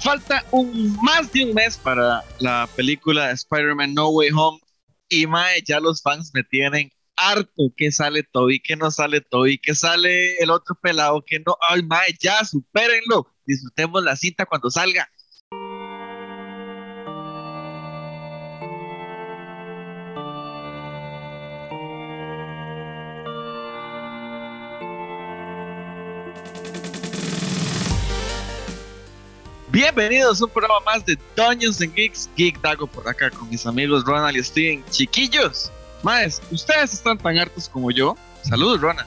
falta un, más de un mes para la película Spider-Man No Way Home. Y mae, ya los fans me tienen harto. Que sale Toby, que no sale Toby, que sale el otro pelado, que no, ay mae, ya supérenlo, disfrutemos la cinta cuando salga. Bienvenidos a un programa más de Dungeons and Geeks, Geek Dago por acá con mis amigos Ronald y Steven. Chiquillos, más, ustedes están tan hartos como yo. Saludos, Ronald.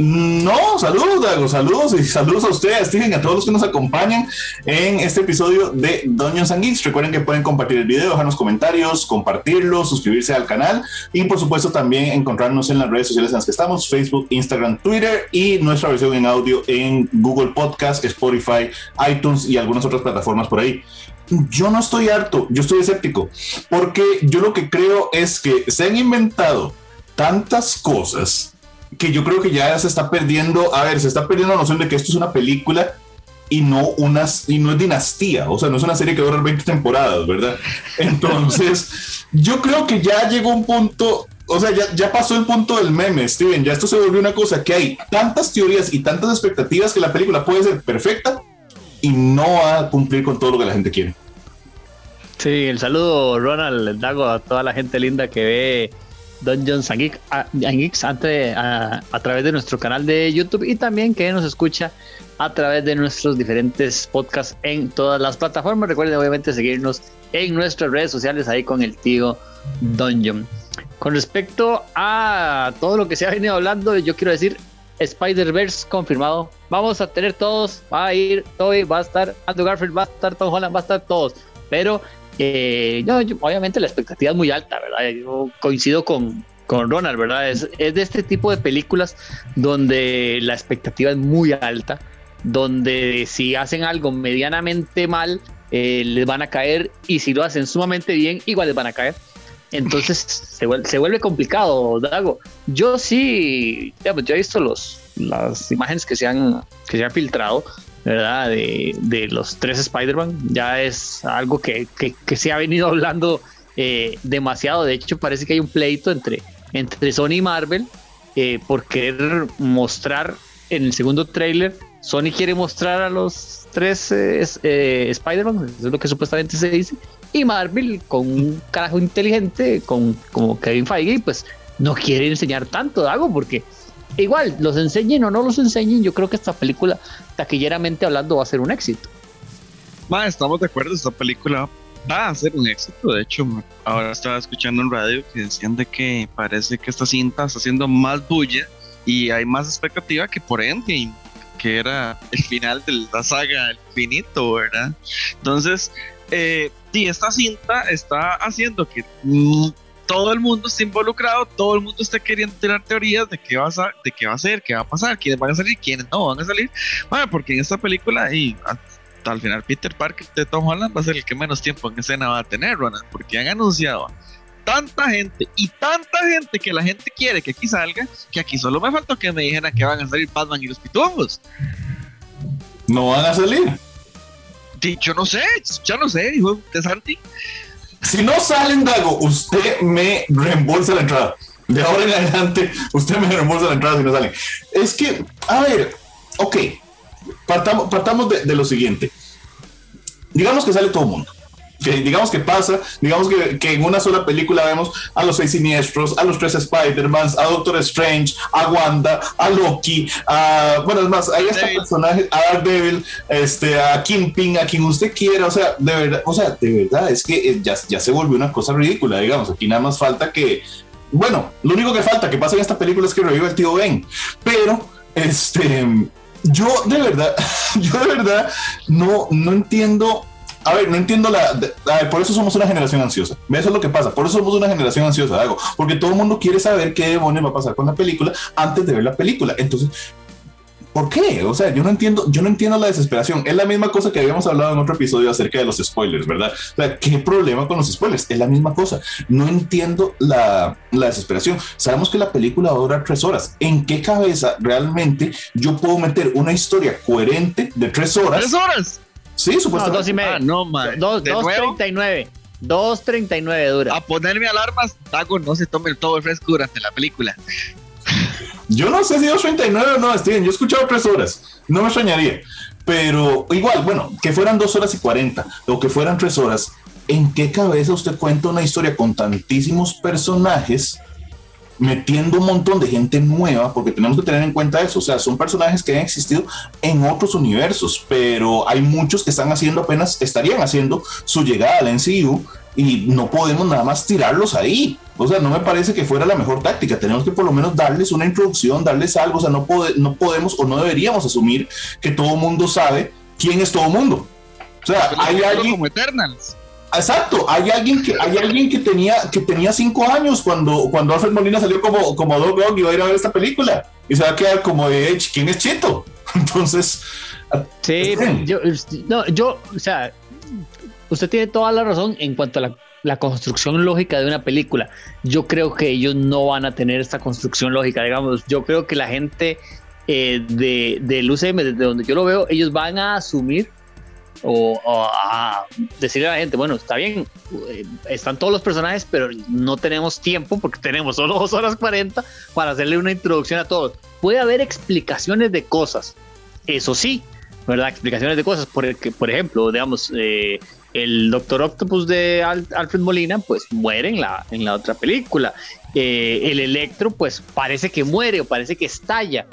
No, saludos, Dago, saludos y saludos a ustedes, Steven, a todos los que nos acompañan en este episodio de Dungeons and Geeks. Recuerden que pueden compartir el video, dejarnos comentarios, compartirlo, suscribirse al canal y, por supuesto, también encontrarnos en las redes sociales en las que estamos: Facebook, Instagram, Twitter y nuestra versión en audio en Google Podcast, Spotify, iTunes y algunas otras plataformas por ahí yo no estoy harto, yo estoy escéptico, porque yo lo que creo es que se han inventado tantas cosas que yo creo que ya se está perdiendo, a ver, se está perdiendo la noción de que esto es una película y no unas y no es dinastía, o sea, no es una serie que dura 20 temporadas, ¿verdad? Entonces, yo creo que ya llegó un punto, o sea, ya, ya pasó el punto del meme, Steven, ya esto se volvió una cosa que hay tantas teorías y tantas expectativas que la película puede ser perfecta y no va a cumplir con todo lo que la gente quiere. Sí, el saludo Ronald Dago a toda la gente linda que ve Dungeons and, Geeks a, a, través de nuestro canal de YouTube y también que nos escucha a través de nuestros diferentes podcasts en todas las plataformas. Recuerden obviamente seguirnos en nuestras redes sociales ahí con el tío Dungeon. Con respecto a todo lo que se ha venido hablando, yo quiero decir Spider-Verse confirmado. Vamos a tener todos, va a ir Toby, va a estar Andrew Garfield, va a estar Tom Holland, va a estar todos. Pero eh, obviamente la expectativa es muy alta, ¿verdad? Yo coincido con, con Ronald, ¿verdad? Es, es, de este tipo de películas donde la expectativa es muy alta, donde si hacen algo medianamente mal, eh, les van a caer y si lo hacen sumamente bien, igual les van a caer. Entonces se, vuelve, se vuelve complicado, Dago. Yo sí, ya, pues, yo he visto los, las imágenes que se han, que se han filtrado ¿verdad? De, de los tres Spider-Man. Ya es algo que, que, se ha venido hablando eh, demasiado. De hecho, parece que hay un pleito entre, entre Sony y Marvel eh, por querer mostrar en el segundo trailer. Sony quiere mostrar a los tres eh, Spider-Man, eso es lo que supuestamente se dice. Y Marvel, con un carajo inteligente, con como Kevin Feige, pues no quiere enseñar tanto algo porque igual, los enseñen o no los enseñen, yo creo que esta película, taquilleramente hablando, va a ser un éxito. Ma, estamos de acuerdo, esta película va a ser un éxito. De hecho, ahora estaba escuchando en radio que decían de que parece que esta cinta está haciendo más bulla y hay más expectativa que por Endgame, que era el final de la saga El Finito, ¿verdad? Entonces, eh, sí, esta cinta está haciendo que todo el mundo está involucrado, todo el mundo está queriendo tirar teorías de qué va a, de qué va a ser, qué va a pasar, quiénes van a salir, quiénes no van a salir. Bueno, porque en esta película y hasta al final Peter Parker de Tom Holland va a ser el que menos tiempo en escena va a tener, Ronald, porque han anunciado tanta gente y tanta gente que la gente quiere que aquí salga, que aquí solo me faltó que me dijeran que van a salir Batman y los pitufos. No van a salir. yo no sé, ya no sé, dijo de Santi. Si no salen, Dago, usted me reembolsa la entrada. De ahora en adelante, usted me reembolsa la entrada si no salen. Es que, a ver, ok, partamos, partamos de, de lo siguiente. Digamos que sale todo el mundo digamos que pasa, digamos que, que, en una sola película vemos a los seis siniestros, a los tres Spider-Mans, a Doctor Strange, a Wanda, a Loki, a, bueno, es más, hay este personaje, a Daredevil, este, a Kingpin, a quien usted quiera, o sea, de verdad, o sea, de verdad, es que eh, ya, ya se volvió una cosa ridícula, digamos, aquí nada más falta que, bueno, lo único que falta que pase en esta película es que reviva el tío Ben, pero, este, yo de verdad, yo de verdad no, no entiendo a ver, no entiendo la, por eso somos una generación ansiosa. Eso es lo que pasa. Por eso somos una generación ansiosa, algo. Porque todo el mundo quiere saber qué demonios va a pasar con la película antes de ver la película. Entonces, ¿por qué? O sea, yo no entiendo, yo no entiendo la desesperación. Es la misma cosa que habíamos hablado en otro episodio acerca de los spoilers, ¿verdad? O sea, ¿qué problema con los spoilers? Es la misma cosa. No entiendo la, la desesperación. Sabemos que la película va a durar tres horas. ¿En qué cabeza realmente yo puedo meter una historia coherente de tres horas? ¡Tres horas! Sí, supuestamente. dos y medio. Ah, no, mae. Dos, dos treinta y nueve. Dos treinta y nueve dura. a ponerme alarmas, Dago no se tome todo el fresco durante la película. Yo no sé si 2.39 o no, Steven. Yo he escuchado tres horas. No me extrañaría. Pero igual, bueno, que fueran dos horas y 40 o que fueran tres horas, ¿en qué cabeza usted cuenta una historia con tantísimos personajes? Metiendo un montón de gente nueva, porque tenemos que tener en cuenta eso, o sea, son personajes que han existido en otros universos, pero hay muchos que están haciendo apenas, estarían haciendo su llegada al NCU y no podemos nada más tirarlos ahí. O sea, no me parece que fuera la mejor táctica. Tenemos que por lo menos darles una introducción, darles algo. O sea, no, pode- no podemos o no deberíamos asumir que todo mundo sabe quién es todo mundo. O sea, hay alguien, como Eternals. Exacto, hay alguien que hay alguien que tenía que tenía cinco años cuando cuando Alfred Molina salió como como Doc Ock y va a ir a ver esta película y se va a quedar como de "Ech, quién es Chito. Entonces, Sí, yo, no, yo, o sea, usted tiene toda la razón en cuanto a la, la construcción lógica de una película. Yo creo que ellos no van a tener esta construcción lógica, digamos. Yo creo que la gente eh, de, del UCM, desde donde yo lo veo, ellos van a asumir o, decirle a la gente, bueno, está bien, eh, están todos los personajes, pero no tenemos tiempo porque tenemos solo dos horas 40 para hacerle una introducción a todos. Puede haber explicaciones de cosas, eso sí, ¿verdad? Explicaciones de cosas, por, el que, por ejemplo, digamos, eh, el Doctor Octopus de Al- Alfred Molina, pues muere en la, en la otra película. Eh, el Electro, pues parece que muere o parece que estalla,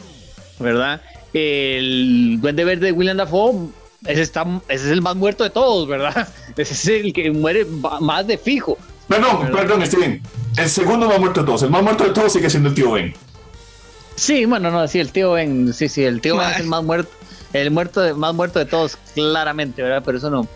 ¿verdad? El Duende Verde de William Dafoe, ese, está, ese es el más muerto de todos, ¿verdad? Ese es el que muere más de fijo. perdón, ¿Verdad? perdón, Steven. El segundo más muerto de todos. El más muerto de todos sigue siendo el tío Ben. Sí, bueno, no, sí, el tío Ben, sí, sí, el tío Ben es el más muerto, el muerto de, más muerto de todos, claramente, ¿verdad? Pero eso no,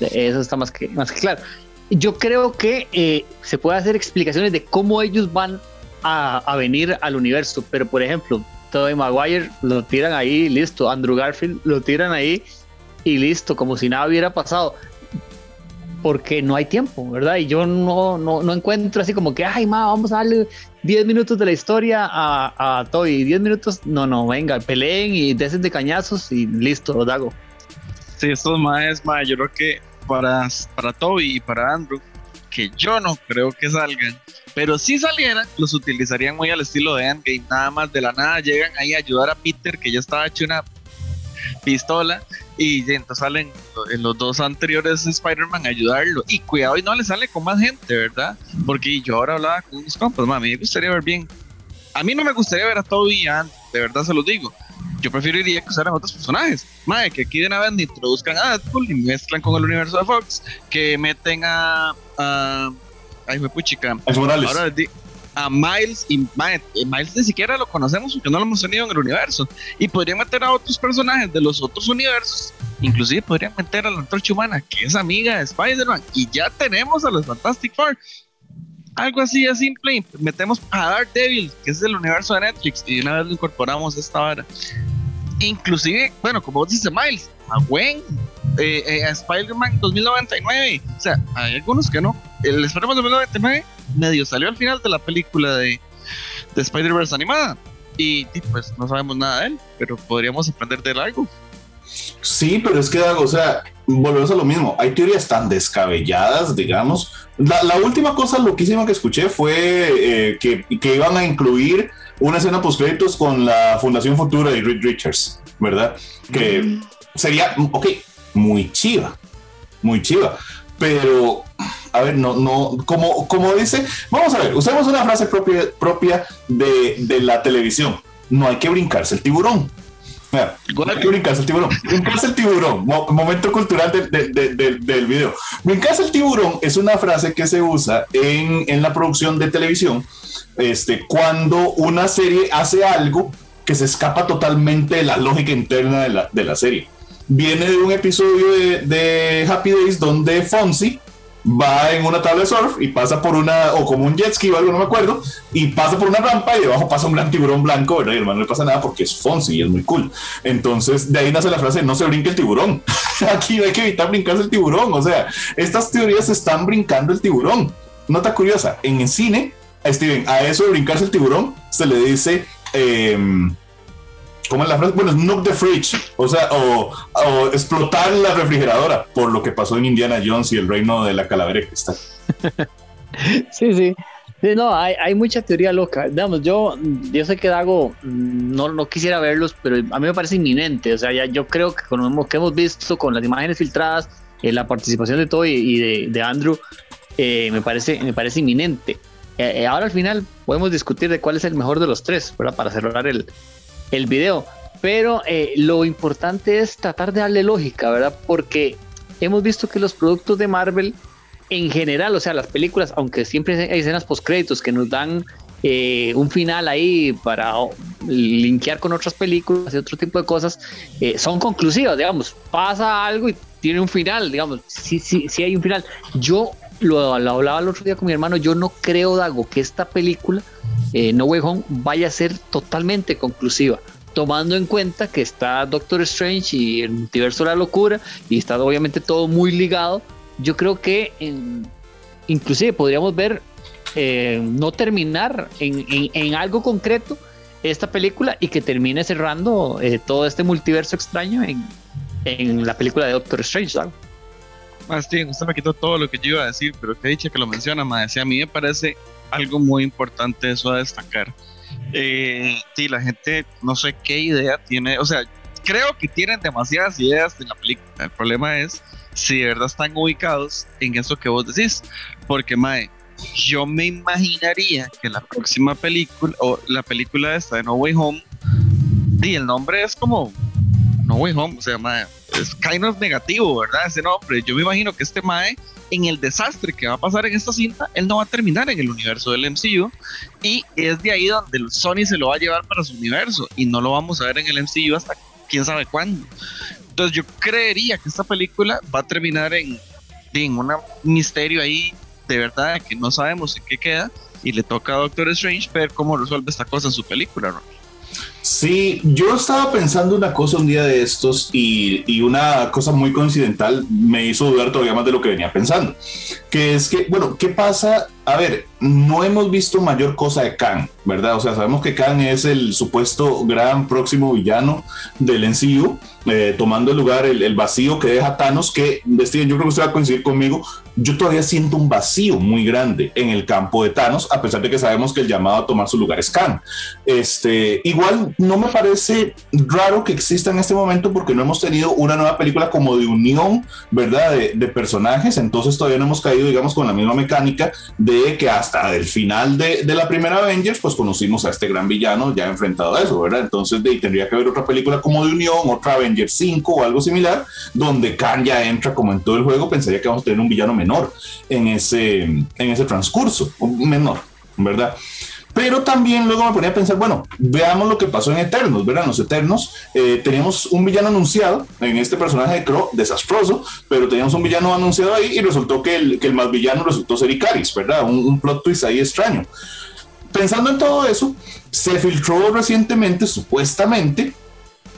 eso está más que, más que claro. Yo creo que eh, se puede hacer explicaciones de cómo ellos van a, a venir al universo, pero por ejemplo, Tobey Maguire lo tiran ahí, listo, Andrew Garfield lo tiran ahí y listo, como si nada hubiera pasado. Porque no hay tiempo, ¿verdad? Y yo no, no, no encuentro así como que, ay, ma, vamos a darle 10 minutos de la historia a, a Toby, 10 minutos, no, no, venga, peleen y desen de cañazos y listo, lo hago. Sí, estos maes, mae, yo creo que para, para Toby y para Andrew, que yo no creo que salgan, pero si salieran, los utilizarían muy al estilo de Endgame, nada más de la nada llegan ahí a ayudar a Peter, que ya estaba hecho una pistola, y entonces salen en los dos anteriores Spider-Man a ayudarlo, y cuidado y no le sale con más gente, ¿verdad? Porque yo ahora hablaba con unos compas, ma, a mí me gustaría ver bien, a mí no me gustaría ver a Toby y a Andrew, de verdad se los digo, yo preferiría que usaran otros personajes. Madre, que aquí de una vez me introduzcan a Deadpool y mezclan con el universo de Fox. Que meten a. a ay, fue puchica. Es Morales. Ahora a Miles y eh, Miles ni siquiera lo conocemos porque no lo hemos tenido en el universo. Y podrían meter a otros personajes de los otros universos. Inclusive podrían meter a la antorcha humana, que es amiga de Spider-Man. Y ya tenemos a los Fantastic Four. Algo así de simple. Metemos a Daredevil, que es del universo de Netflix. Y una vez lo incorporamos a esta hora. Inclusive, bueno, como vos dices, Miles, a Gwen, eh, eh, a Spider-Man 2099. O sea, hay algunos que no. El Spider-Man 2099 medio salió al final de la película de, de Spider-Verse animada. Y, y, pues no sabemos nada de él, pero podríamos aprender de él algo. Sí, pero es que, o sea, volvemos a lo mismo. Hay teorías tan descabelladas, digamos. La, la última cosa loquísima que escuché fue eh, que, que iban a incluir una escena post créditos con la Fundación Futura de Reed Richards, ¿verdad? Que sería, ok, muy chiva, muy chiva. Pero, a ver, no, no, como, como dice, vamos a ver, usemos una frase propia, propia de, de la televisión. No hay que brincarse el tiburón. Mira, no hay que brincarse el tiburón. Brincarse el tiburón, mo- momento cultural de- de- de- de- del video. Brincarse el tiburón es una frase que se usa en, en la producción de televisión este, cuando una serie hace algo que se escapa totalmente de la lógica interna de la, la serie. Viene de un episodio de Happy Days donde Fonzie va en una tabla de surf y pasa por una, o como un jet ski o algo, no me acuerdo, y pasa por una rampa y debajo pasa un gran tiburón blanco, ¿verdad? Y hermano, no le pasa nada porque es Fonzie y es muy cool. Entonces, de ahí nace la frase, no se brinque el tiburón. Aquí hay que evitar brincarse el tiburón. O sea, estas teorías están brincando el tiburón. Nota curiosa, en el cine, Steven, a eso de brincarse el tiburón se le dice... em, ¿cómo es la frase? Bueno, snook the fridge, o sea, o, explotar la refrigeradora, por lo que pasó en Indiana Jones y el reino de la calavera de cristal. sí, sí. no, hay, hay, mucha teoría loca. Digamos, yo, yo sé que Dago mm, no, no quisiera verlos, pero a mí me parece inminente. O sea, ya, yo creo que con lo que hemos visto con las imágenes filtradas, eh, la participación de Toy y de, de Andrew, eh, me, parece, me parece inminente. Eh, ahora al final podemos discutir de cuál es el mejor de los tres, ¿verdad? Para cerrar el, el video. Pero lo importante es tratar de darle lógica, ¿verdad? Porque hemos visto que los productos de Marvel en general, o sea, las películas, aunque siempre hay escenas post créditos que nos dan eh, un final ahí para linkear con otras películas y otro tipo de cosas, eh, son conclusivas, digamos, pasa algo y tiene un final, digamos, sí, sí, sí hay un final. Yo lo, hablaba el otro día con mi hermano, yo no creo, Dago, que esta película, eh, No Way Home, vaya a ser totalmente conclusiva tomando en cuenta que está Doctor Strange y el multiverso de la locura y está obviamente todo muy ligado yo creo que inclusive podríamos ver eh, no terminar en, algo concreto esta película y que termine cerrando eh, todo este multiverso extraño en, la película de Doctor Strange. Más bien, usted me quitó todo lo que yo iba a decir, pero que dicho que lo menciona, más a mí me parece algo muy importante eso a destacar. Eh, sí, la gente no sé qué idea tiene, o sea, creo que tienen demasiadas ideas de la película. El problema es si de verdad están ubicados en eso que vos decís. Porque, Mae, yo me imaginaría que la próxima película, o la película esta de No Way Home, y el nombre es como No Way Home, o sea, Mae, es kind of negativo, ¿verdad? Ese nombre. Yo me imagino que este Mae, en el desastre que va a pasar en esta cinta, él no va a terminar en el universo del MCU, y es de ahí donde el Sony se lo va a llevar para su universo, y no lo vamos a ver en el MCU hasta quién sabe cuándo. Entonces yo creería que esta película va a terminar en, en un misterio ahí de verdad que no sabemos en qué queda y le toca a Doctor Strange ver cómo resuelve esta cosa en su película, ¿no? Sí, yo estaba pensando una cosa un día de estos y, y, una cosa muy coincidental me hizo dudar todavía más de lo que venía pensando, que es que, bueno, ¿qué pasa? A ver, no hemos visto mayor cosa de Kang, ¿verdad? O sea, sabemos que Kang es el supuesto gran próximo villano del NCU, eh, tomando el lugar, el, vacío que deja Thanos, que, Steven, yo creo que usted va a coincidir conmigo, yo todavía siento un vacío muy grande en el campo de Thanos, a pesar de que sabemos que el llamado a tomar su lugar es Kang. Este, igual no me parece raro que exista en este momento porque no hemos tenido una nueva película como de unión, ¿verdad? De, de personajes, entonces todavía no hemos caído, digamos, con la misma mecánica de que hasta el final de, la primera Avengers, pues conocimos a este gran villano ya enfrentado a eso, ¿verdad? Entonces de, tendría que haber otra película como de unión, otra Avengers 5 o algo similar, donde Khan ya entra como en todo el juego, pensaría que vamos a tener un villano menor en en ese transcurso, menor, ¿verdad? Pero también luego me ponía a pensar, bueno, veamos lo que pasó en Eternos, ¿verdad? Los Eternos eh, teníamos un villano anunciado en este personaje de Crow, desastroso, pero teníamos un villano anunciado ahí y resultó que el, que el más villano resultó ser Icaris, ¿verdad? Un, un plot twist ahí extraño. Pensando en todo eso, se filtró recientemente, supuestamente,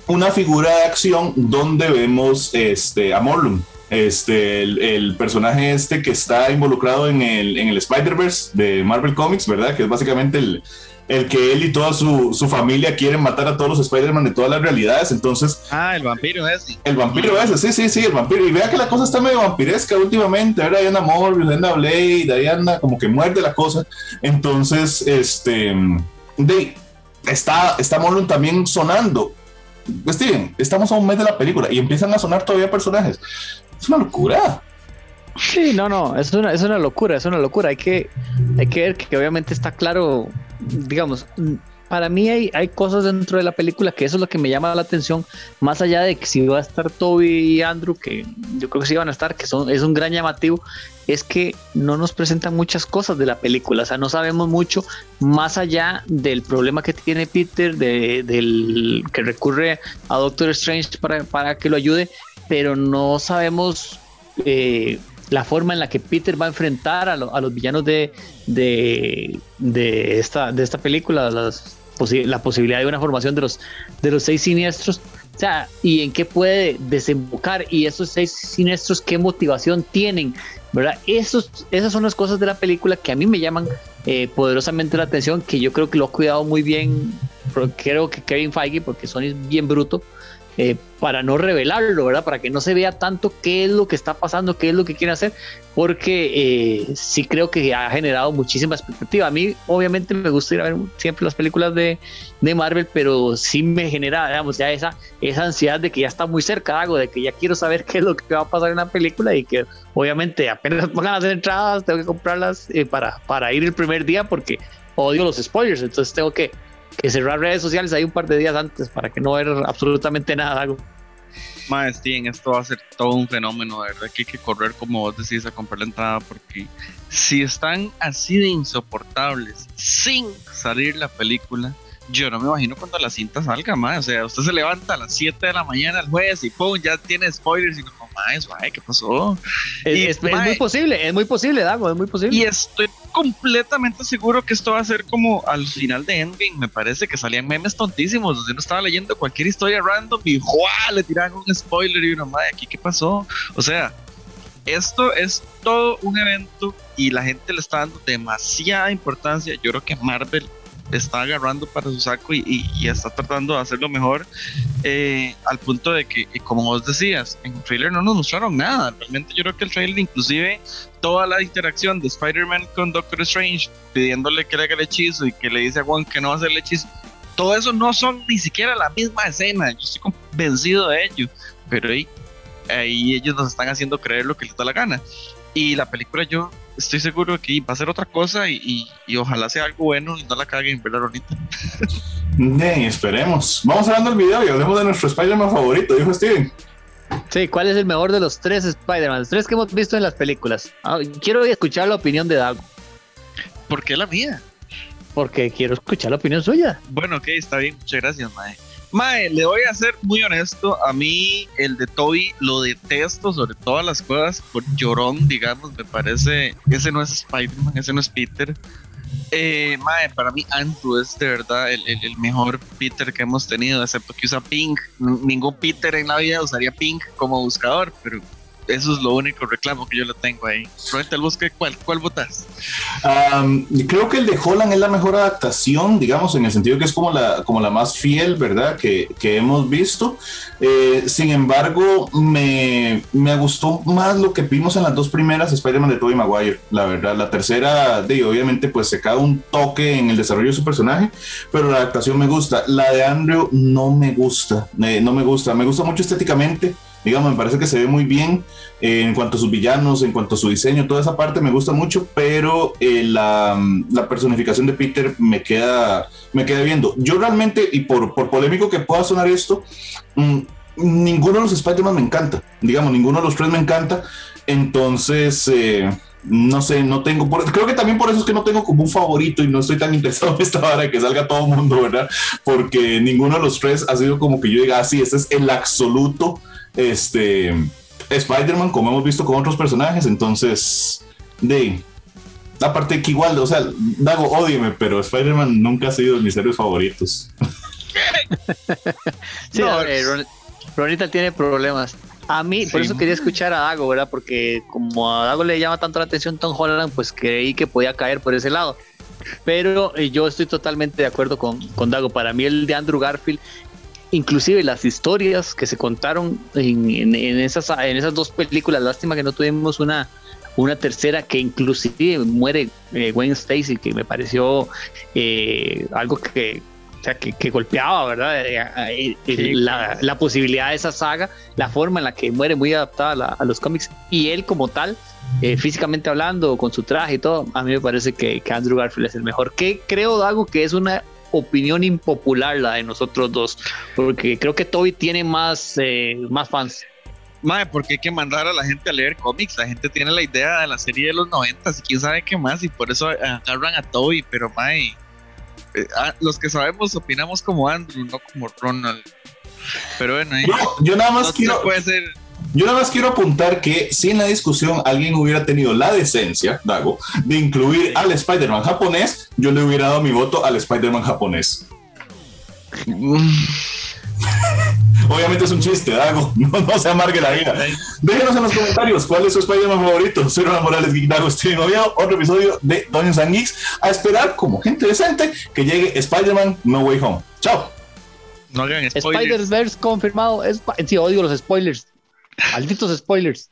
una figura de acción donde vemos este, a Morlun, este, el, personaje este que está involucrado en el, en el Spider-Verse de Marvel Comics, ¿verdad? Que es básicamente el, el que él y toda su, su, familia quieren matar a todos los Spider-Man de todas las realidades. Entonces. Ah, el vampiro ese. El vampiro ese, sí, sí, sí, el vampiro. Y vea que la cosa está medio vampiresca últimamente. Ahora hay anda Morbius, anda Blade, ahí anda como que muerde la cosa. Entonces, este. De, está, está Morlun también sonando. Steven, estamos a un mes de la película y empiezan a sonar todavía personajes. Es una locura. Sí, no, no, es una, es una locura, es una locura. Hay que, hay que ver que obviamente está claro, digamos, para mí hay, hay cosas dentro de la película que eso es lo que me llama la atención, más allá de que si va a estar Toby y Andrew, que yo creo que sí van a estar, que son, es un gran llamativo, es que no nos presentan muchas cosas de la película, o sea, no sabemos mucho más allá del problema que tiene Peter, de, del que recurre a Doctor Strange para, para que lo ayude, pero no sabemos eh, la forma en la que Peter va a enfrentar a, los villanos de, de, esta, de esta película, la posibilidad de una formación de los, de los seis siniestros. O sea, y en qué puede desembocar y esos seis siniestros, qué motivación tienen, ¿verdad? Esos, esas son las cosas de la película que a mí me llaman eh, poderosamente la atención, que yo creo que lo ha cuidado muy bien creo que Kevin Feige, porque Sony es bien bruto, eh, para no revelarlo, ¿verdad? Para que no se vea tanto qué es lo que está pasando, qué es lo que quiere hacer, porque eh, sí creo que ha generado muchísima expectativa. A mí, obviamente, me gusta ir a ver siempre las películas de, de Marvel, pero sí me genera, digamos, ya esa, esa ansiedad de que ya está muy cerca, algo, de que ya quiero saber qué es lo que va a pasar en la película y que, obviamente, apenas pongan las entradas, tengo que comprarlas eh, para, para ir el primer día porque odio los spoilers, entonces tengo que que cerrar redes sociales ahí un par de días antes para que no ver absolutamente nada. Más, esto va a ser todo un fenómeno, de verdad que hay que correr como vos decís a comprar la entrada porque si están así de insoportables sin salir la película, yo no me imagino cuando la cinta salga más. O sea, usted se levanta a las 7 de la mañana el jueves y pum, ya tiene spoilers y no más, ¿qué pasó? Es, muy posible, es muy posible, Dago, es muy posible. Y estoy completamente seguro que esto va a ser como al final de Endgame. Me parece que salían memes tontísimos. Donde uno estaba leyendo cualquier historia random y ¡juá! le tiraban un spoiler y uno, madre, ¿aquí qué pasó? O sea, esto es todo un evento y la gente le está dando demasiada importancia. Yo creo que Marvel está agarrando para su saco y, está tratando de hacerlo mejor eh, al punto de que, como vos decías, en el trailer no nos mostraron nada. Realmente yo creo que el trailer inclusive toda la interacción de Spider-Man con Doctor Strange pidiéndole que le haga el hechizo y que le dice a Juan que no va a hacer el hechizo, todo eso no son ni siquiera la misma escena. Yo estoy convencido de ello, pero ahí, ahí ellos nos están haciendo creer lo que les da la gana. Y la película yo estoy seguro que va a ser otra cosa y, ojalá sea algo bueno y no la caguen, ¿verdad, Ronita? Bien, esperemos. Vamos hablando del video y hablemos de nuestro Spider-Man favorito, dijo Steven. Sí, ¿cuál es el mejor de los tres Spider-Man? Los tres que hemos visto en las películas. Ah, quiero escuchar la opinión de Dago. ¿Por qué la mía? Porque quiero escuchar la opinión suya. Bueno, ok, está bien. Muchas gracias, Mae. Mae, le voy a ser muy honesto. A mí, el de Toby lo detesto sobre todas las cosas. Por llorón, digamos, me parece. Ese no es Spider-Man, ese no es Peter. Eh, mae, para mí, Andrew es de verdad el, el, mejor Peter que hemos tenido, excepto que usa Pink. Ningún Peter en la vida usaría Pink como buscador, pero eso es lo único reclamo que yo le tengo ahí. Frente al bosque, ¿cuál, cuál votas? creo que el de Holland es la mejor adaptación, digamos, en el sentido que es como la, como la más fiel, ¿verdad? Que, que hemos visto. Eh, sin embargo, me, me, gustó más lo que vimos en las dos primeras Spider-Man de Tobey Maguire, la verdad. La tercera, de, obviamente, pues se cae un toque en el desarrollo de su personaje, pero la adaptación me gusta. La de Andrew no me gusta, eh, no me gusta. Me gusta mucho estéticamente digamos, me parece que se ve muy bien eh, en cuanto a sus villanos, en cuanto a su diseño, toda esa parte me gusta mucho, pero eh, la, la, personificación de Peter me queda, me queda viendo. Yo realmente, y por, por polémico que pueda sonar esto, mm, ninguno de los Spider-Man me encanta, digamos, ninguno de los tres me encanta, entonces... Eh, no sé, no tengo, creo que también por eso es que no tengo como un favorito y no estoy tan interesado en esta hora de que salga todo el mundo, ¿verdad? Porque ninguno de los tres ha sido como que yo diga, así, ah, este es el absoluto este, Spider-Man, como hemos visto con otros personajes, entonces, de, aparte que igual, o sea, Dago, ódieme, pero Spider-Man nunca ha sido de mis héroes favoritos. sí, Ronita tiene problemas. A mí, por eso quería escuchar a Dago, ¿verdad? Porque como a Dago le llama tanto la atención Tom Holland, pues creí que podía caer por ese lado. Pero eh, yo estoy totalmente de acuerdo con, con Dago. Para mí el de Andrew Garfield inclusive las historias que se contaron en, esas, en esas dos películas, lástima que no tuvimos una, una tercera que inclusive muere eh, Gwen Stacy, que me pareció eh, algo que, que, golpeaba, ¿verdad? Eh, la, posibilidad de esa saga, la forma en la que muere muy adaptada a, los cómics y él como tal, físicamente hablando, con su traje y todo, a mí me parece que, que Andrew Garfield es el mejor. Que creo, Dago, que es una opinión impopular la de nosotros dos, porque creo que Toby tiene más, eh, más fans. Mae, porque hay que mandar a la gente a leer cómics. La gente tiene la idea de la serie de los 90 y quién sabe qué más, y por eso agarran a Toby. Pero, Mae, eh, ah, los que sabemos opinamos como Andrew, no como Ronald. Pero bueno, yo, nada más quiero. Puede ser, yo nada más quiero apuntar que si en la discusión alguien hubiera tenido la decencia, Dago, de incluir al Spider-Man japonés, yo le hubiera dado mi voto al Spider-Man japonés. Obviamente es un chiste, Dago. No, no se amargue la vida. Déjenos en los comentarios cuál es su Spider-Man favorito. Soy Ronald Morales, Geek Dago, Steven Oviedo. Otro episodio de Dungeons and Geeks. A esperar, como gente decente, que llegue Spider-Man No Way Home. Chao. No hagan spoilers. Spider-Verse confirmado. Es, sí, odio los spoilers. Malditos spoilers.